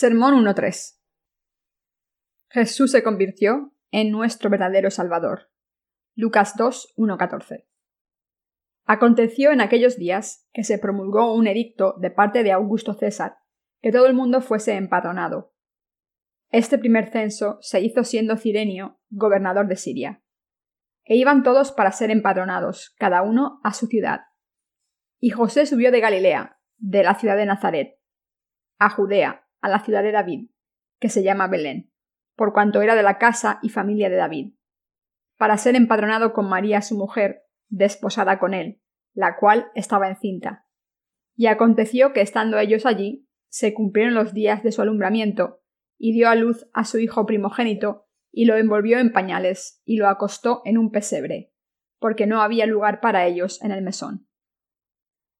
Sermón 1.3 Jesús se convirtió en nuestro verdadero Salvador. Lucas 2.1.14 Aconteció en aquellos días que se promulgó un edicto de parte de Augusto César que todo el mundo fuese empadronado. Este primer censo se hizo siendo Cirenio gobernador de Siria. E iban todos para ser empadronados, cada uno a su ciudad. Y José subió de Galilea, de la ciudad de Nazaret, a Judea, a la ciudad de David, que se llama Belén, por cuanto era de la casa y familia de David, para ser empadronado con María su mujer, desposada con él, la cual estaba encinta. Y aconteció que estando ellos allí, se cumplieron los días de su alumbramiento, y dio a luz a su hijo primogénito, y lo envolvió en pañales, y lo acostó en un pesebre, porque no había lugar para ellos en el mesón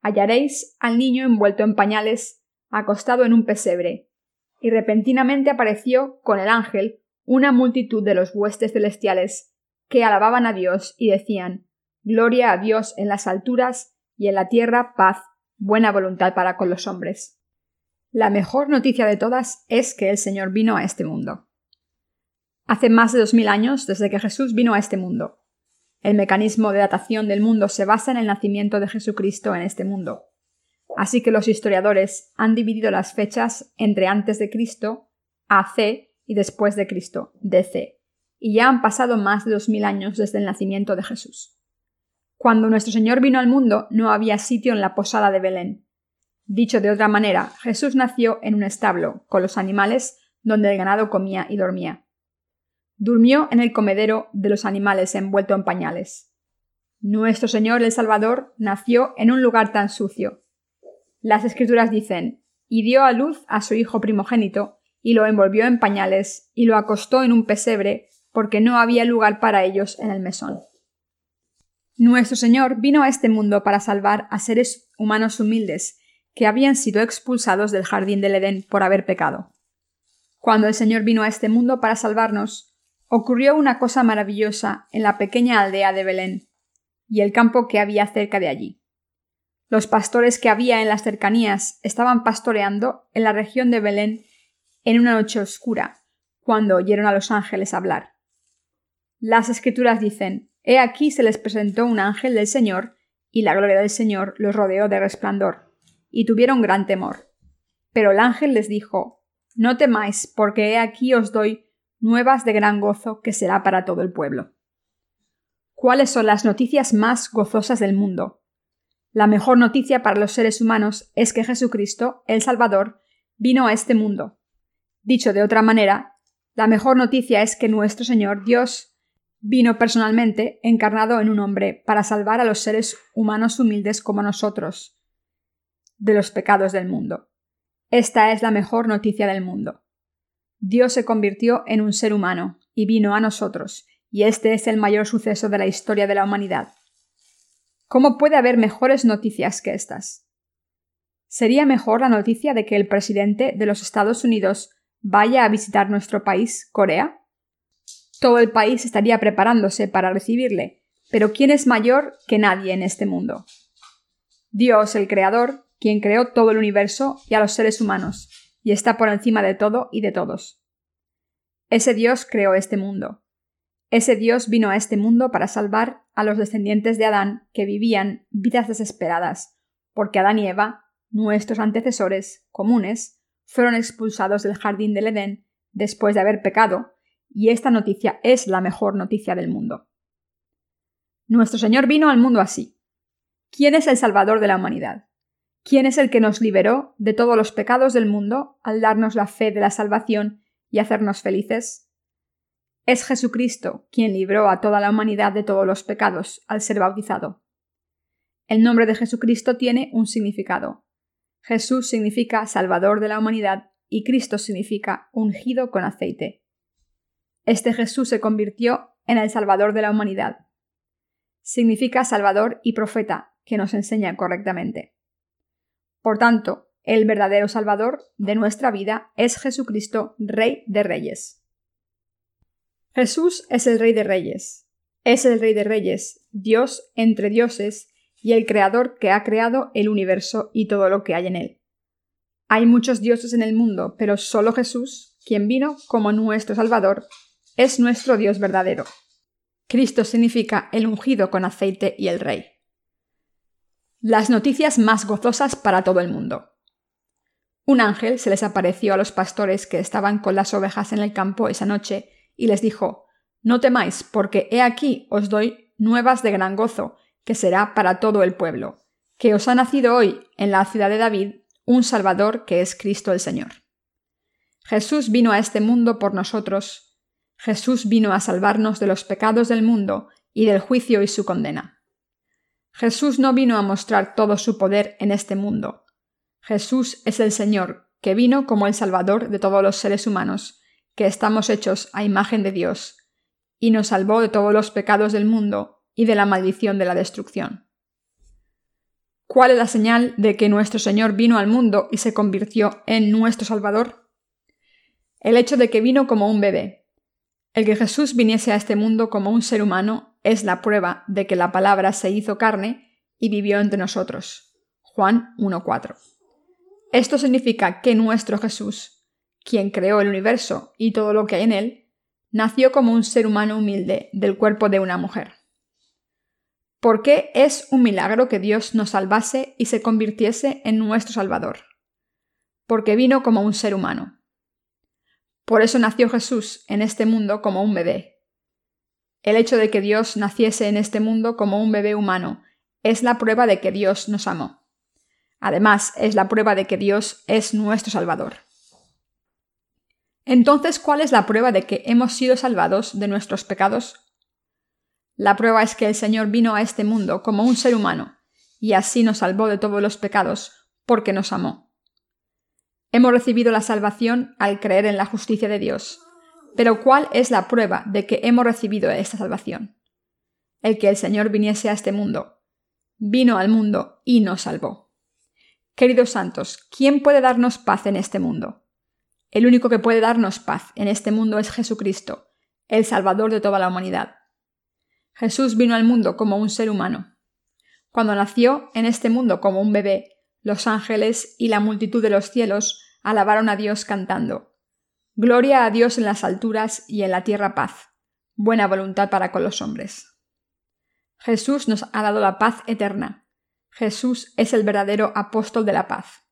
hallaréis al niño envuelto en pañales, acostado en un pesebre. Y repentinamente apareció con el ángel una multitud de los huestes celestiales que alababan a Dios y decían Gloria a Dios en las alturas y en la tierra paz, buena voluntad para con los hombres. La mejor noticia de todas es que el Señor vino a este mundo. Hace más de dos mil años desde que Jesús vino a este mundo. El mecanismo de datación del mundo se basa en el nacimiento de Jesucristo en este mundo. Así que los historiadores han dividido las fechas entre antes de Cristo, AC, y después de Cristo, DC, y ya han pasado más de dos mil años desde el nacimiento de Jesús. Cuando nuestro Señor vino al mundo no había sitio en la posada de Belén. Dicho de otra manera, Jesús nació en un establo, con los animales, donde el ganado comía y dormía. Durmió en el comedero de los animales envuelto en pañales. Nuestro Señor el Salvador nació en un lugar tan sucio. Las escrituras dicen, y dio a luz a su hijo primogénito, y lo envolvió en pañales, y lo acostó en un pesebre, porque no había lugar para ellos en el mesón. Nuestro Señor vino a este mundo para salvar a seres humanos humildes, que habían sido expulsados del jardín del Edén por haber pecado. Cuando el Señor vino a este mundo para salvarnos, ocurrió una cosa maravillosa en la pequeña aldea de Belén y el campo que había cerca de allí. Los pastores que había en las cercanías estaban pastoreando en la región de Belén en una noche oscura, cuando oyeron a los ángeles hablar. Las escrituras dicen He aquí se les presentó un ángel del Señor, y la gloria del Señor los rodeó de resplandor, y tuvieron gran temor. Pero el ángel les dijo No temáis, porque he aquí os doy nuevas de gran gozo que será para todo el pueblo. ¿Cuáles son las noticias más gozosas del mundo? La mejor noticia para los seres humanos es que Jesucristo, el Salvador, vino a este mundo. Dicho de otra manera, la mejor noticia es que nuestro Señor Dios vino personalmente encarnado en un hombre para salvar a los seres humanos humildes como nosotros de los pecados del mundo. Esta es la mejor noticia del mundo. Dios se convirtió en un ser humano y vino a nosotros, y este es el mayor suceso de la historia de la humanidad. ¿Cómo puede haber mejores noticias que estas? ¿Sería mejor la noticia de que el presidente de los Estados Unidos vaya a visitar nuestro país, Corea? Todo el país estaría preparándose para recibirle, pero ¿quién es mayor que nadie en este mundo? Dios, el Creador, quien creó todo el universo y a los seres humanos, y está por encima de todo y de todos. Ese Dios creó este mundo. Ese Dios vino a este mundo para salvar a los descendientes de Adán que vivían vidas desesperadas, porque Adán y Eva, nuestros antecesores comunes, fueron expulsados del jardín del Edén después de haber pecado, y esta noticia es la mejor noticia del mundo. Nuestro Señor vino al mundo así. ¿Quién es el Salvador de la humanidad? ¿Quién es el que nos liberó de todos los pecados del mundo al darnos la fe de la salvación y hacernos felices? Es Jesucristo quien libró a toda la humanidad de todos los pecados al ser bautizado. El nombre de Jesucristo tiene un significado. Jesús significa Salvador de la humanidad y Cristo significa ungido con aceite. Este Jesús se convirtió en el Salvador de la humanidad. Significa Salvador y profeta que nos enseña correctamente. Por tanto, el verdadero Salvador de nuestra vida es Jesucristo, Rey de Reyes. Jesús es el Rey de Reyes. Es el Rey de Reyes, Dios entre dioses y el Creador que ha creado el universo y todo lo que hay en él. Hay muchos dioses en el mundo, pero solo Jesús, quien vino como nuestro Salvador, es nuestro Dios verdadero. Cristo significa el ungido con aceite y el Rey. Las noticias más gozosas para todo el mundo. Un ángel se les apareció a los pastores que estaban con las ovejas en el campo esa noche y les dijo, No temáis, porque he aquí os doy nuevas de gran gozo, que será para todo el pueblo, que os ha nacido hoy en la ciudad de David un Salvador que es Cristo el Señor. Jesús vino a este mundo por nosotros, Jesús vino a salvarnos de los pecados del mundo y del juicio y su condena. Jesús no vino a mostrar todo su poder en este mundo. Jesús es el Señor, que vino como el Salvador de todos los seres humanos, que estamos hechos a imagen de Dios, y nos salvó de todos los pecados del mundo y de la maldición de la destrucción. ¿Cuál es la señal de que nuestro Señor vino al mundo y se convirtió en nuestro Salvador? El hecho de que vino como un bebé. El que Jesús viniese a este mundo como un ser humano es la prueba de que la palabra se hizo carne y vivió entre nosotros. Juan 1.4. Esto significa que nuestro Jesús, quien creó el universo y todo lo que hay en él, nació como un ser humano humilde del cuerpo de una mujer. ¿Por qué es un milagro que Dios nos salvase y se convirtiese en nuestro Salvador? Porque vino como un ser humano. Por eso nació Jesús en este mundo como un bebé. El hecho de que Dios naciese en este mundo como un bebé humano es la prueba de que Dios nos amó. Además, es la prueba de que Dios es nuestro Salvador. Entonces, ¿cuál es la prueba de que hemos sido salvados de nuestros pecados? La prueba es que el Señor vino a este mundo como un ser humano, y así nos salvó de todos los pecados, porque nos amó. Hemos recibido la salvación al creer en la justicia de Dios. Pero ¿cuál es la prueba de que hemos recibido esta salvación? El que el Señor viniese a este mundo. Vino al mundo y nos salvó. Queridos santos, ¿quién puede darnos paz en este mundo? El único que puede darnos paz en este mundo es Jesucristo, el Salvador de toda la humanidad. Jesús vino al mundo como un ser humano. Cuando nació en este mundo como un bebé, los ángeles y la multitud de los cielos alabaron a Dios cantando Gloria a Dios en las alturas y en la tierra paz, buena voluntad para con los hombres. Jesús nos ha dado la paz eterna. Jesús es el verdadero apóstol de la paz.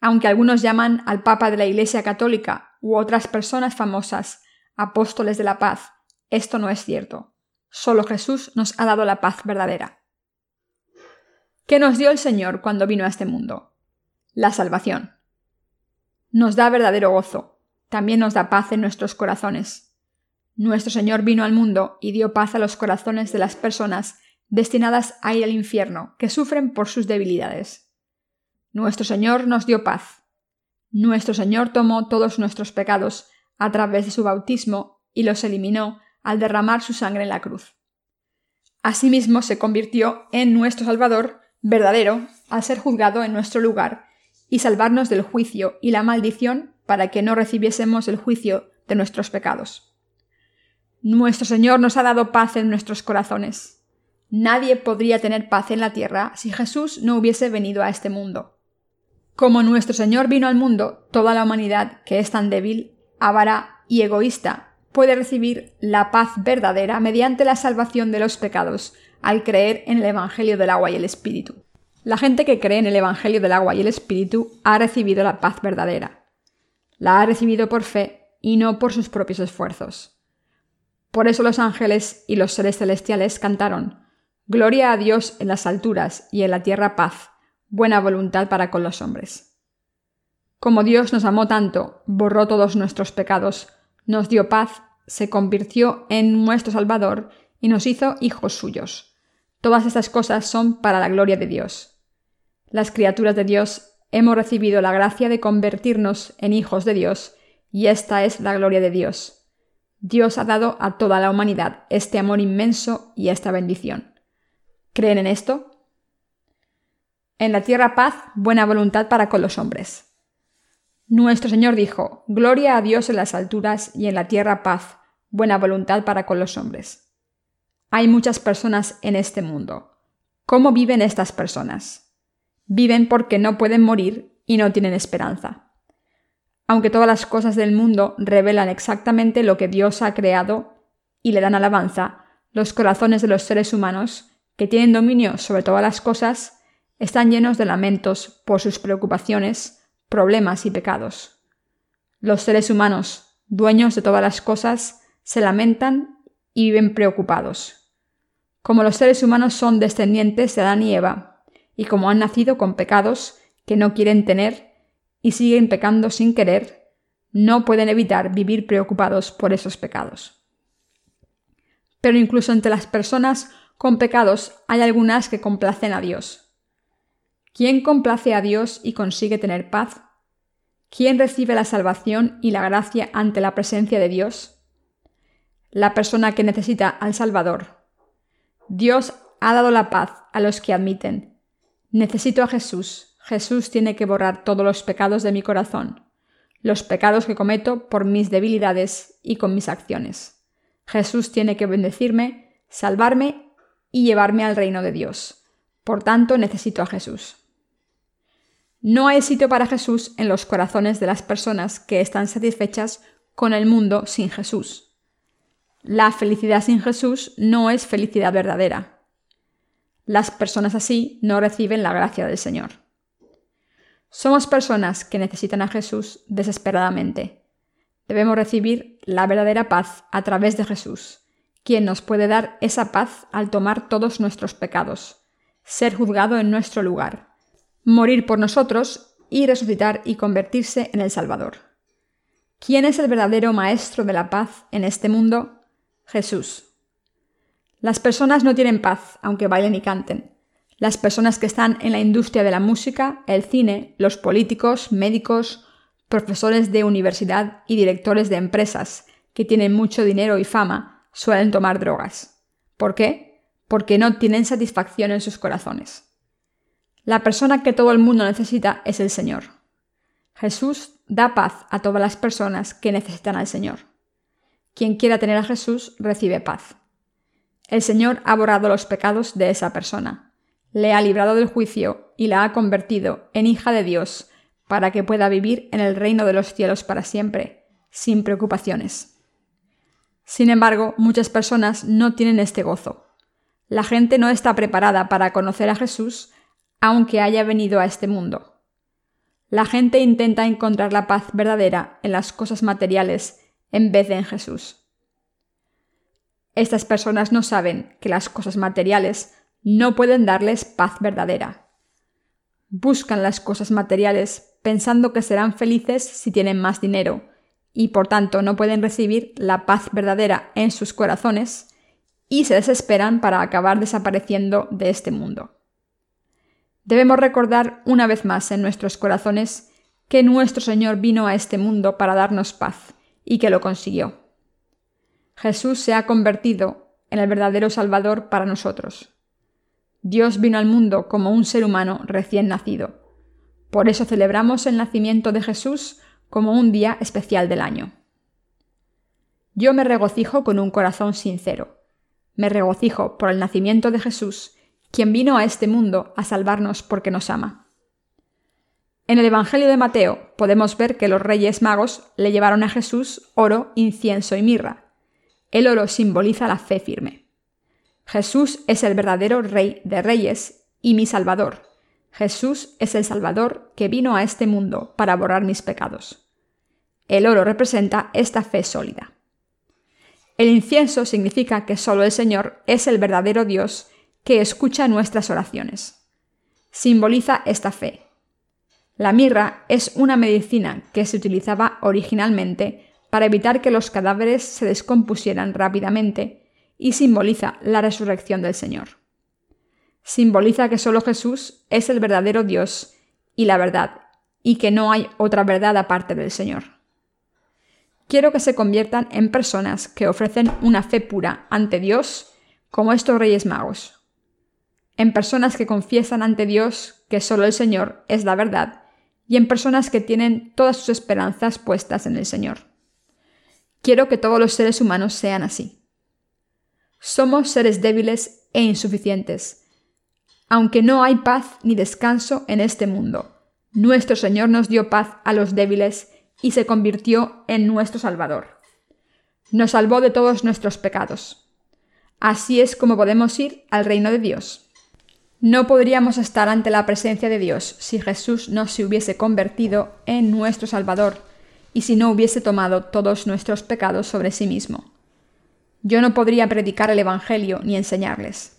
Aunque algunos llaman al Papa de la Iglesia Católica u otras personas famosas apóstoles de la paz, esto no es cierto. Solo Jesús nos ha dado la paz verdadera. ¿Qué nos dio el Señor cuando vino a este mundo? La salvación. Nos da verdadero gozo, también nos da paz en nuestros corazones. Nuestro Señor vino al mundo y dio paz a los corazones de las personas destinadas a ir al infierno, que sufren por sus debilidades. Nuestro Señor nos dio paz. Nuestro Señor tomó todos nuestros pecados a través de su bautismo y los eliminó al derramar su sangre en la cruz. Asimismo se convirtió en nuestro Salvador verdadero al ser juzgado en nuestro lugar y salvarnos del juicio y la maldición para que no recibiésemos el juicio de nuestros pecados. Nuestro Señor nos ha dado paz en nuestros corazones. Nadie podría tener paz en la tierra si Jesús no hubiese venido a este mundo. Como nuestro Señor vino al mundo, toda la humanidad, que es tan débil, avara y egoísta, puede recibir la paz verdadera mediante la salvación de los pecados al creer en el Evangelio del agua y el Espíritu. La gente que cree en el Evangelio del agua y el Espíritu ha recibido la paz verdadera. La ha recibido por fe y no por sus propios esfuerzos. Por eso los ángeles y los seres celestiales cantaron Gloria a Dios en las alturas y en la tierra paz, buena voluntad para con los hombres. Como Dios nos amó tanto, borró todos nuestros pecados, nos dio paz se convirtió en nuestro Salvador y nos hizo hijos suyos. Todas estas cosas son para la gloria de Dios. Las criaturas de Dios hemos recibido la gracia de convertirnos en hijos de Dios, y esta es la gloria de Dios. Dios ha dado a toda la humanidad este amor inmenso y esta bendición. ¿Creen en esto? En la tierra paz, buena voluntad para con los hombres. Nuestro Señor dijo, Gloria a Dios en las alturas y en la tierra paz, buena voluntad para con los hombres. Hay muchas personas en este mundo. ¿Cómo viven estas personas? Viven porque no pueden morir y no tienen esperanza. Aunque todas las cosas del mundo revelan exactamente lo que Dios ha creado y le dan alabanza, los corazones de los seres humanos, que tienen dominio sobre todas las cosas, están llenos de lamentos por sus preocupaciones, problemas y pecados. Los seres humanos, dueños de todas las cosas, se lamentan y viven preocupados. Como los seres humanos son descendientes de Adán y Eva, y como han nacido con pecados que no quieren tener, y siguen pecando sin querer, no pueden evitar vivir preocupados por esos pecados. Pero incluso entre las personas con pecados hay algunas que complacen a Dios. ¿Quién complace a Dios y consigue tener paz? ¿Quién recibe la salvación y la gracia ante la presencia de Dios? La persona que necesita al Salvador. Dios ha dado la paz a los que admiten. Necesito a Jesús, Jesús tiene que borrar todos los pecados de mi corazón, los pecados que cometo por mis debilidades y con mis acciones. Jesús tiene que bendecirme, salvarme y llevarme al reino de Dios. Por tanto, necesito a Jesús. No hay sitio para Jesús en los corazones de las personas que están satisfechas con el mundo sin Jesús. La felicidad sin Jesús no es felicidad verdadera. Las personas así no reciben la gracia del Señor. Somos personas que necesitan a Jesús desesperadamente. Debemos recibir la verdadera paz a través de Jesús, quien nos puede dar esa paz al tomar todos nuestros pecados, ser juzgado en nuestro lugar, morir por nosotros y resucitar y convertirse en el Salvador. ¿Quién es el verdadero Maestro de la paz en este mundo? Jesús. Las personas no tienen paz aunque bailen y canten. Las personas que están en la industria de la música, el cine, los políticos, médicos, profesores de universidad y directores de empresas que tienen mucho dinero y fama suelen tomar drogas. ¿Por qué? Porque no tienen satisfacción en sus corazones. La persona que todo el mundo necesita es el Señor. Jesús da paz a todas las personas que necesitan al Señor. Quien quiera tener a Jesús recibe paz. El Señor ha borrado los pecados de esa persona le ha librado del juicio y la ha convertido en hija de Dios, para que pueda vivir en el reino de los cielos para siempre, sin preocupaciones. Sin embargo, muchas personas no tienen este gozo. La gente no está preparada para conocer a Jesús, aunque haya venido a este mundo. La gente intenta encontrar la paz verdadera en las cosas materiales en vez de en Jesús. Estas personas no saben que las cosas materiales no pueden darles paz verdadera. Buscan las cosas materiales pensando que serán felices si tienen más dinero, y por tanto no pueden recibir la paz verdadera en sus corazones, y se desesperan para acabar desapareciendo de este mundo. Debemos recordar una vez más en nuestros corazones que nuestro Señor vino a este mundo para darnos paz, y que lo consiguió. Jesús se ha convertido en el verdadero Salvador para nosotros. Dios vino al mundo como un ser humano recién nacido. Por eso celebramos el nacimiento de Jesús como un día especial del año. Yo me regocijo con un corazón sincero. Me regocijo por el nacimiento de Jesús, quien vino a este mundo a salvarnos porque nos ama. En el Evangelio de Mateo podemos ver que los reyes magos le llevaron a Jesús oro, incienso y mirra. El oro simboliza la fe firme. Jesús es el verdadero Rey de Reyes y mi Salvador. Jesús es el Salvador que vino a este mundo para borrar mis pecados. El oro representa esta fe sólida. El incienso significa que solo el Señor es el verdadero Dios que escucha nuestras oraciones. Simboliza esta fe. La mirra es una medicina que se utilizaba originalmente para evitar que los cadáveres se descompusieran rápidamente y simboliza la resurrección del Señor. Simboliza que solo Jesús es el verdadero Dios y la verdad, y que no hay otra verdad aparte del Señor. Quiero que se conviertan en personas que ofrecen una fe pura ante Dios, como estos reyes magos. En personas que confiesan ante Dios que solo el Señor es la verdad, y en personas que tienen todas sus esperanzas puestas en el Señor. Quiero que todos los seres humanos sean así. Somos seres débiles e insuficientes. Aunque no hay paz ni descanso en este mundo, nuestro Señor nos dio paz a los débiles y se convirtió en nuestro Salvador. Nos salvó de todos nuestros pecados. Así es como podemos ir al reino de Dios. No podríamos estar ante la presencia de Dios si Jesús no se hubiese convertido en nuestro Salvador y si no hubiese tomado todos nuestros pecados sobre sí mismo. Yo no podría predicar el Evangelio ni enseñarles.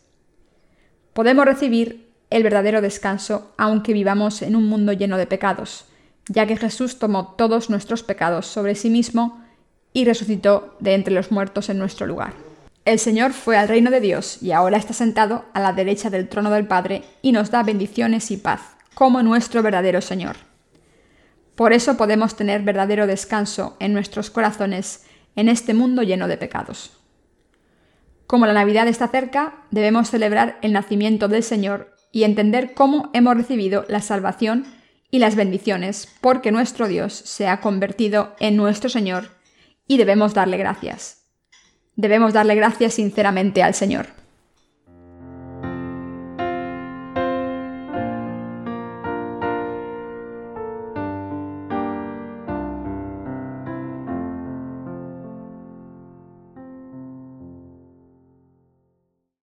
Podemos recibir el verdadero descanso aunque vivamos en un mundo lleno de pecados, ya que Jesús tomó todos nuestros pecados sobre sí mismo y resucitó de entre los muertos en nuestro lugar. El Señor fue al reino de Dios y ahora está sentado a la derecha del trono del Padre y nos da bendiciones y paz, como nuestro verdadero Señor. Por eso podemos tener verdadero descanso en nuestros corazones en este mundo lleno de pecados. Como la Navidad está cerca, debemos celebrar el nacimiento del Señor y entender cómo hemos recibido la salvación y las bendiciones, porque nuestro Dios se ha convertido en nuestro Señor y debemos darle gracias. Debemos darle gracias sinceramente al Señor.